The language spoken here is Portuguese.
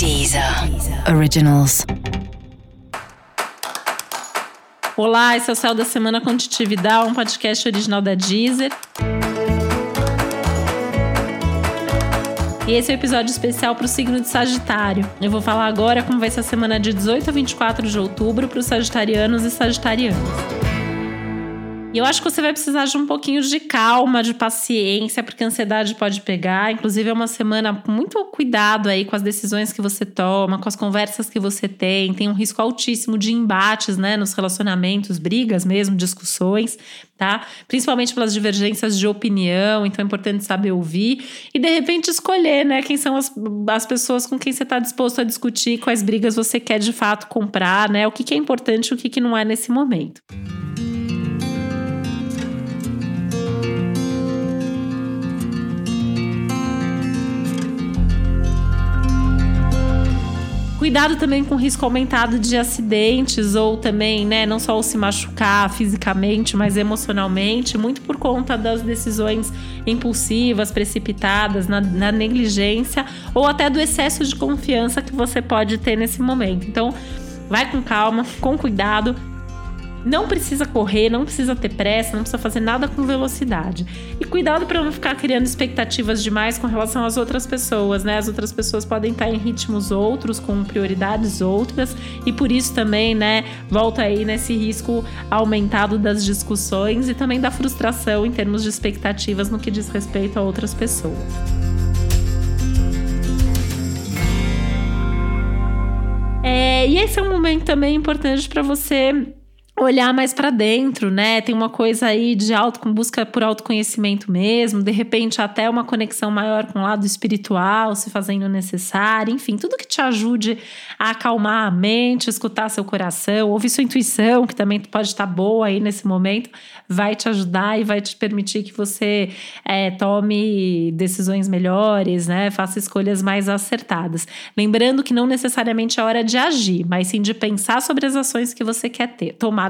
Deezer Originals. Olá, esse é o Céu da Semana com Titividade, um podcast original da Deezer. E esse é o um episódio especial para o signo de Sagitário. Eu vou falar agora como vai ser a semana de 18 a 24 de outubro para os sagitarianos e sagitarianas. E eu acho que você vai precisar de um pouquinho de calma, de paciência, porque a ansiedade pode pegar. Inclusive, é uma semana com muito cuidado aí com as decisões que você toma, com as conversas que você tem. Tem um risco altíssimo de embates, né, nos relacionamentos, brigas mesmo, discussões, tá? Principalmente pelas divergências de opinião. Então, é importante saber ouvir e, de repente, escolher, né, quem são as, as pessoas com quem você está disposto a discutir, quais brigas você quer de fato comprar, né? O que, que é importante e o que, que não é nesse momento. Cuidado também com o risco aumentado de acidentes ou também, né, não só se machucar fisicamente, mas emocionalmente, muito por conta das decisões impulsivas, precipitadas, na, na negligência ou até do excesso de confiança que você pode ter nesse momento. Então, vai com calma, com cuidado, não precisa correr, não precisa ter pressa, não precisa fazer nada com velocidade. E cuidado para não ficar criando expectativas demais com relação às outras pessoas, né? As outras pessoas podem estar em ritmos outros, com prioridades outras, e por isso também, né, volta aí nesse risco aumentado das discussões e também da frustração em termos de expectativas no que diz respeito a outras pessoas. É, e esse é um momento também importante para você olhar mais para dentro, né? Tem uma coisa aí de auto com busca por autoconhecimento mesmo, de repente até uma conexão maior com o lado espiritual, se fazendo necessário, enfim, tudo que te ajude a acalmar a mente, escutar seu coração, ouvir sua intuição, que também pode estar boa aí nesse momento, vai te ajudar e vai te permitir que você é, tome decisões melhores, né? Faça escolhas mais acertadas. Lembrando que não necessariamente é hora de agir, mas sim de pensar sobre as ações que você quer ter, tomar